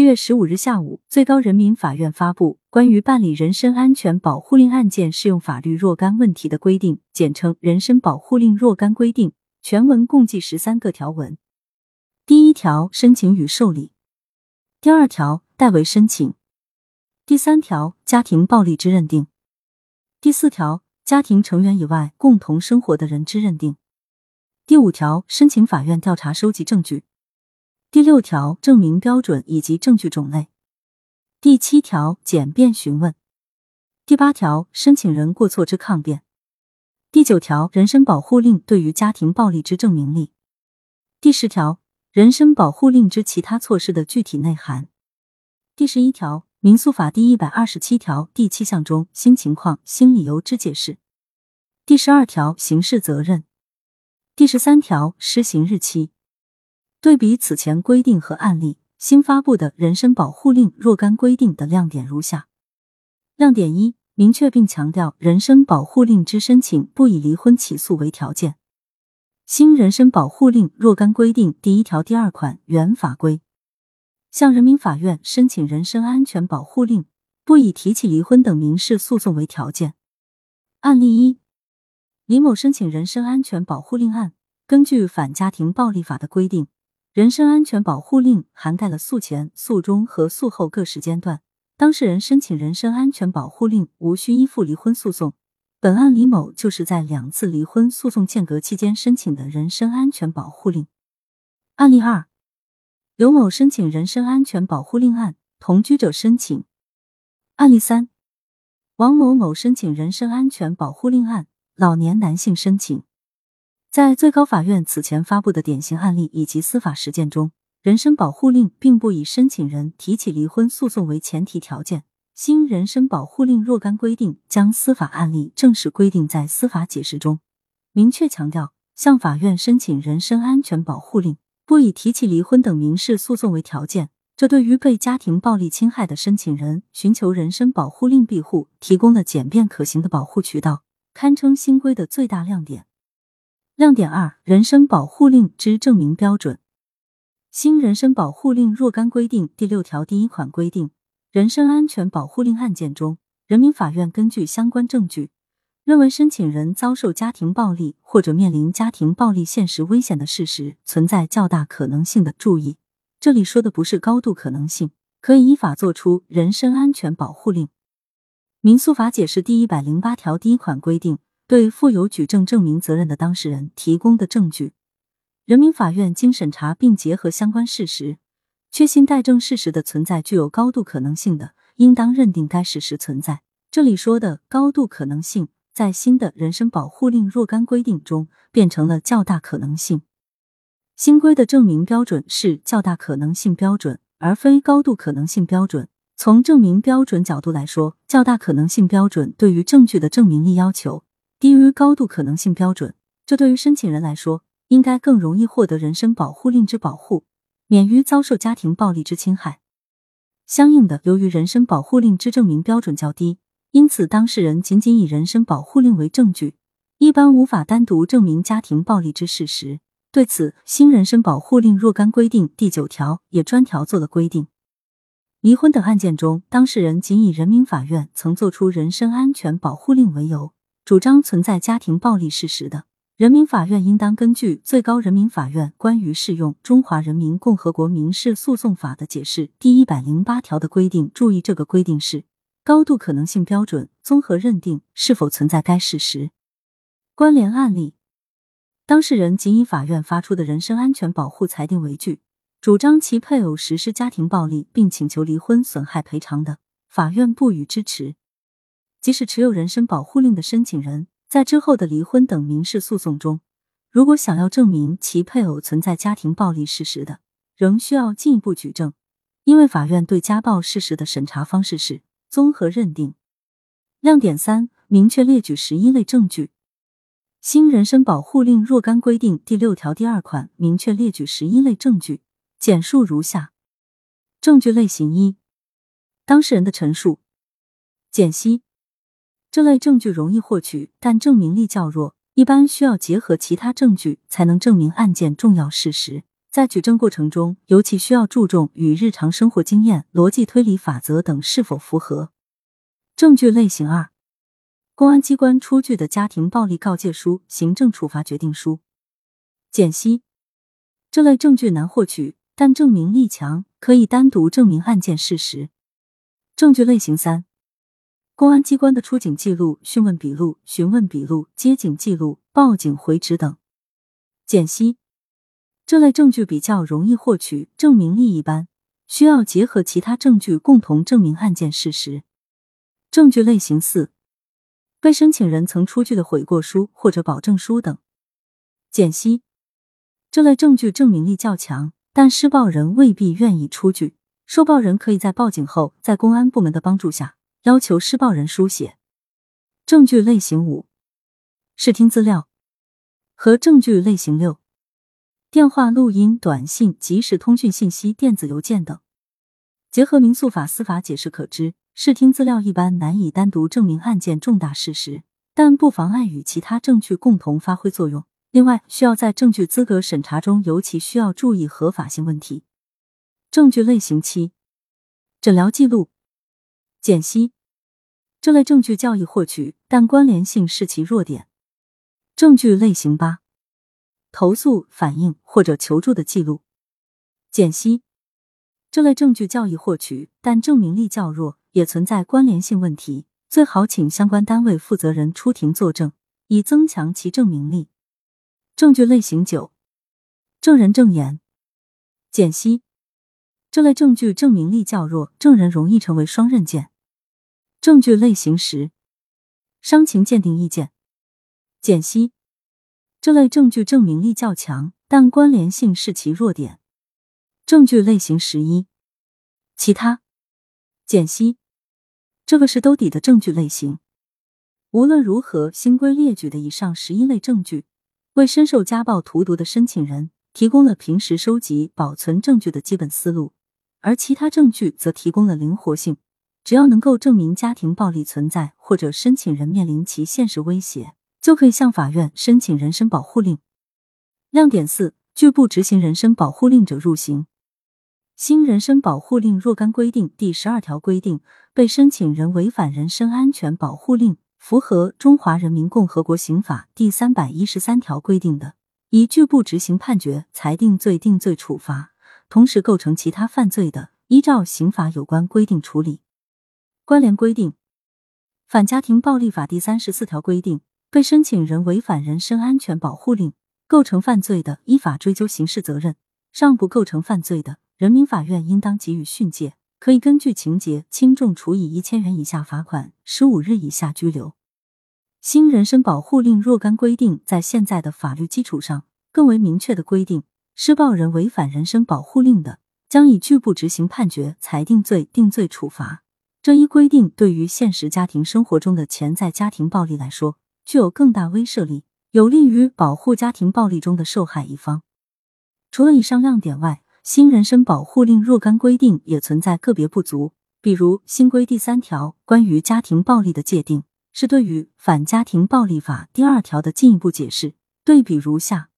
一月十五日下午，最高人民法院发布关于办理人身安全保护令案件适用法律若干问题的规定，简称《人身保护令若干规定》，全文共计十三个条文。第一条，申请与受理；第二条，代为申请；第三条，家庭暴力之认定；第四条，家庭成员以外共同生活的人之认定；第五条，申请法院调查收集证据。第六条，证明标准以及证据种类；第七条，简便询问；第八条，申请人过错之抗辩；第九条，人身保护令对于家庭暴力之证明力；第十条，人身保护令之其他措施的具体内涵；第十一条，民诉法第一百二十七条第七项中新情况、新理由之解释；第十二条，刑事责任；第十三条，施行日期。对比此前规定和案例，新发布的人身保护令若干规定的亮点如下：亮点一，明确并强调人身保护令之申请不以离婚起诉为条件。新人身保护令若干规定第一条第二款原法规，向人民法院申请人身安全保护令，不以提起离婚等民事诉讼为条件。案例一，李某申请人身安全保护令案，根据反家庭暴力法的规定。人身安全保护令涵盖了诉前、诉中和诉后各时间段，当事人申请人身安全保护令无需依附离婚诉讼。本案李某就是在两次离婚诉讼间隔期间申请的人身安全保护令。案例二，刘某申请人身安全保护令案，同居者申请。案例三，王某某申请人身安全保护令案，老年男性申请。在最高法院此前发布的典型案例以及司法实践中，人身保护令并不以申请人提起离婚诉讼为前提条件。新人身保护令若干规定将司法案例正式规定在司法解释中，明确强调向法院申请人身安全保护令不以提起离婚等民事诉讼为条件，这对于被家庭暴力侵害的申请人寻求人身保护令庇护提供了简便可行的保护渠道，堪称新规的最大亮点。亮点二：人身保护令之证明标准。新人身保护令若干规定第六条第一款规定，人身安全保护令案件中，人民法院根据相关证据，认为申请人遭受家庭暴力或者面临家庭暴力现实危险的事实存在较大可能性的，注意，这里说的不是高度可能性，可以依法作出人身安全保护令。民诉法解释第一百零八条第一款规定。对负有举证证明责任的当事人提供的证据，人民法院经审查并结合相关事实，确信待证事实的存在具有高度可能性的，应当认定该事实存在。这里说的高度可能性，在新的人身保护令若干规定中变成了较大可能性。新规的证明标准是较大可能性标准，而非高度可能性标准。从证明标准角度来说，较大可能性标准对于证据的证明力要求。低于高度可能性标准，这对于申请人来说，应该更容易获得人身保护令之保护，免于遭受家庭暴力之侵害。相应的，由于人身保护令之证明标准较低，因此当事人仅仅以人身保护令为证据，一般无法单独证明家庭暴力之事实。对此，新人身保护令若干规定第九条也专条做了规定：离婚等案件中，当事人仅以人民法院曾作出人身安全保护令为由。主张存在家庭暴力事实的，人民法院应当根据最高人民法院关于适用《中华人民共和国民事诉讼法》的解释第一百零八条的规定，注意这个规定是高度可能性标准，综合认定是否存在该事实。关联案例，当事人仅以法院发出的人身安全保护裁定为据，主张其配偶实施家庭暴力，并请求离婚损害赔偿的，法院不予支持。即使持有人身保护令的申请人，在之后的离婚等民事诉讼中，如果想要证明其配偶存在家庭暴力事实的，仍需要进一步举证，因为法院对家暴事实的审查方式是综合认定。亮点三：明确列举十一类证据。新人身保护令若干规定第六条第二款明确列举十一类证据，简述如下：证据类型一：当事人的陈述、简析。这类证据容易获取，但证明力较弱，一般需要结合其他证据才能证明案件重要事实。在举证过程中，尤其需要注重与日常生活经验、逻辑推理法则等是否符合。证据类型二，公安机关出具的家庭暴力告诫书、行政处罚决定书。简析：这类证据难获取，但证明力强，可以单独证明案件事实。证据类型三，公安机关的出警记录、讯问笔录、询问笔录、接警记录、报警回执等。简析。这类证据比较容易获取，证明力一般，需要结合其他证据共同证明案件事实。证据类型四，被申请人曾出具的悔过书或者保证书等。简析，这类证据证明力较强，但施暴人未必愿意出具，受暴人可以在报警后，在公安部门的帮助下，要求施暴人书写。证据类型五，视听资料和证据类型六。电话、录音、短信、即时通讯信息、电子邮件等，结合民诉法司法解释可知，视听资料一般难以单独证明案件重大事实，但不妨碍与其他证据共同发挥作用。另外，需要在证据资格审查中尤其需要注意合法性问题。证据类型七，诊疗记录、简析这类证据较易获取，但关联性是其弱点。证据类型八。投诉、反映或者求助的记录、简析这类证据较易获取，但证明力较弱，也存在关联性问题，最好请相关单位负责人出庭作证，以增强其证明力。证据类型九，证人证言、简析这类证据证明力较弱，证人容易成为双刃剑。证据类型十，伤情鉴定意见、简析。这类证据证明力较强，但关联性是其弱点。证据类型十一，其他简析，这个是兜底的证据类型。无论如何，新规列举的以上十一类证据，为深受家暴荼毒的申请人提供了平时收集保存证据的基本思路，而其他证据则提供了灵活性。只要能够证明家庭暴力存在，或者申请人面临其现实威胁。就可以向法院申请人身保护令。亮点四：拒不执行人身保护令者入刑。新人身保护令若干规定第十二条规定，被申请人违反人身安全保护令，符合《中华人民共和国刑法》第三百一十三条规定的，以拒不执行判决、裁定罪、定罪处罚，同时构成其他犯罪的，依照刑法有关规定处理。关联规定，《反家庭暴力法》第三十四条规定。被申请人违反人身安全保护令，构成犯罪的，依法追究刑事责任；尚不构成犯罪的，人民法院应当给予训诫，可以根据情节轻重处以一千元以下罚款、十五日以下拘留。新人身保护令若干规定在现在的法律基础上更为明确的规定，施暴人违反人身保护令的，将以拒不执行判决、裁定罪、定罪处罚。这一规定对于现实家庭生活中的潜在家庭暴力来说，具有更大威慑力，有利于保护家庭暴力中的受害一方。除了以上亮点外，新人身保护令若干规定也存在个别不足。比如新规第三条关于家庭暴力的界定，是对于《反家庭暴力法》第二条的进一步解释。对比如下。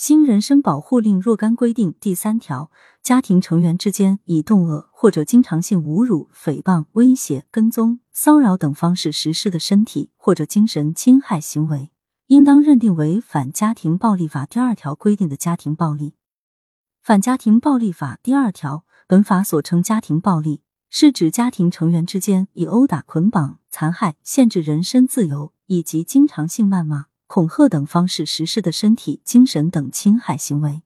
新人身保护令若干规定第三条，家庭成员之间以动恶或者经常性侮辱、诽谤、威胁、跟踪、骚扰等方式实施的身体或者精神侵害行为，应当认定为反家庭暴力法第二条规定的家庭暴力。反家庭暴力法第二条，本法所称家庭暴力，是指家庭成员之间以殴打、捆绑、残害、限制人身自由以及经常性谩骂。恐吓等方式实施的身体、精神等侵害行为，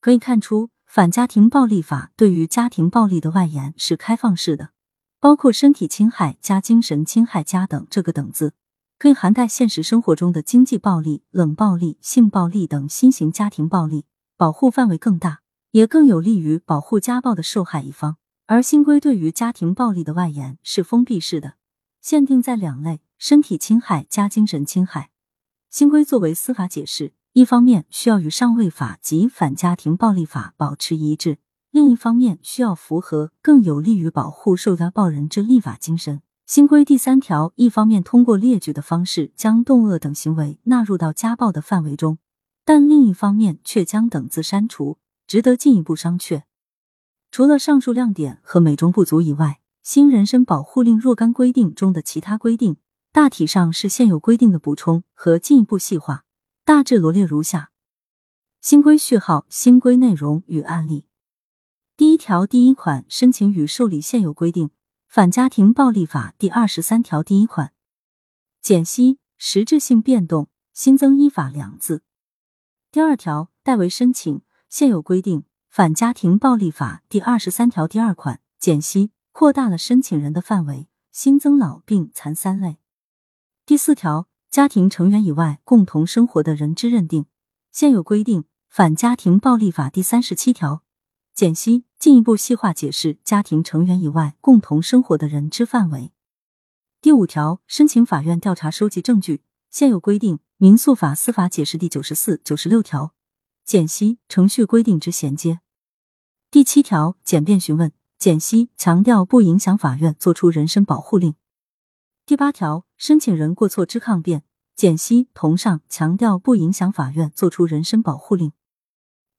可以看出，《反家庭暴力法》对于家庭暴力的外延是开放式的，包括身体侵害加精神侵害加等这个等字，可以涵盖现实生活中的经济暴力、冷暴力、性暴力等新型家庭暴力，保护范围更大，也更有利于保护家暴的受害一方。而新规对于家庭暴力的外延是封闭式的，限定在两类：身体侵害加精神侵害。新规作为司法解释，一方面需要与上位法及反家庭暴力法保持一致，另一方面需要符合更有利于保护受家暴人之立法精神。新规第三条一方面通过列举的方式将动恶等行为纳入到家暴的范围中，但另一方面却将等字删除，值得进一步商榷。除了上述亮点和美中不足以外，新人身保护令若干规定中的其他规定，大体上是现有规定的补充和进一步细化，大致罗列如下：新规序号、新规内容与案例。第一条第一款申请与受理现有规定，《反家庭暴力法》第二十三条第一款，减析实质性变动，新增依法两字。第二条代为申请现有规定。反家庭暴力法第二十三条第二款减析扩大了申请人的范围，新增老病残三类。第四条家庭成员以外共同生活的人之认定，现有规定反家庭暴力法第三十七条减析进一步细化解释家庭成员以外共同生活的人之范围。第五条申请法院调查收集证据，现有规定民诉法司法解释第九十四、九十六条。减析程序规定之衔接。第七条简便询问，减析强调不影响法院作出人身保护令。第八条申请人过错之抗辩，简析同上强调不影响法院作出人身保护令。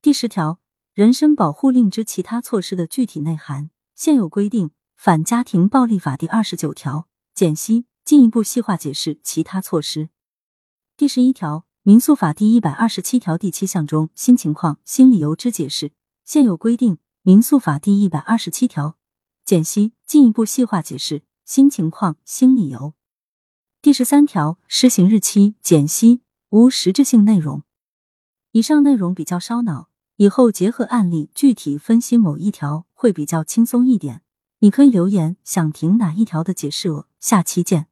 第十条人身保护令之其他措施的具体内涵，现有规定反家庭暴力法第二十九条，减析进一步细化解释其他措施。第十一条。民诉法第一百二十七条第七项中新情况、新理由之解释，现有规定。民诉法第一百二十七条减析进一步细化解释新情况、新理由。第十三条施行日期减析无实质性内容。以上内容比较烧脑，以后结合案例具体分析某一条会比较轻松一点。你可以留言想听哪一条的解释哦。下期见。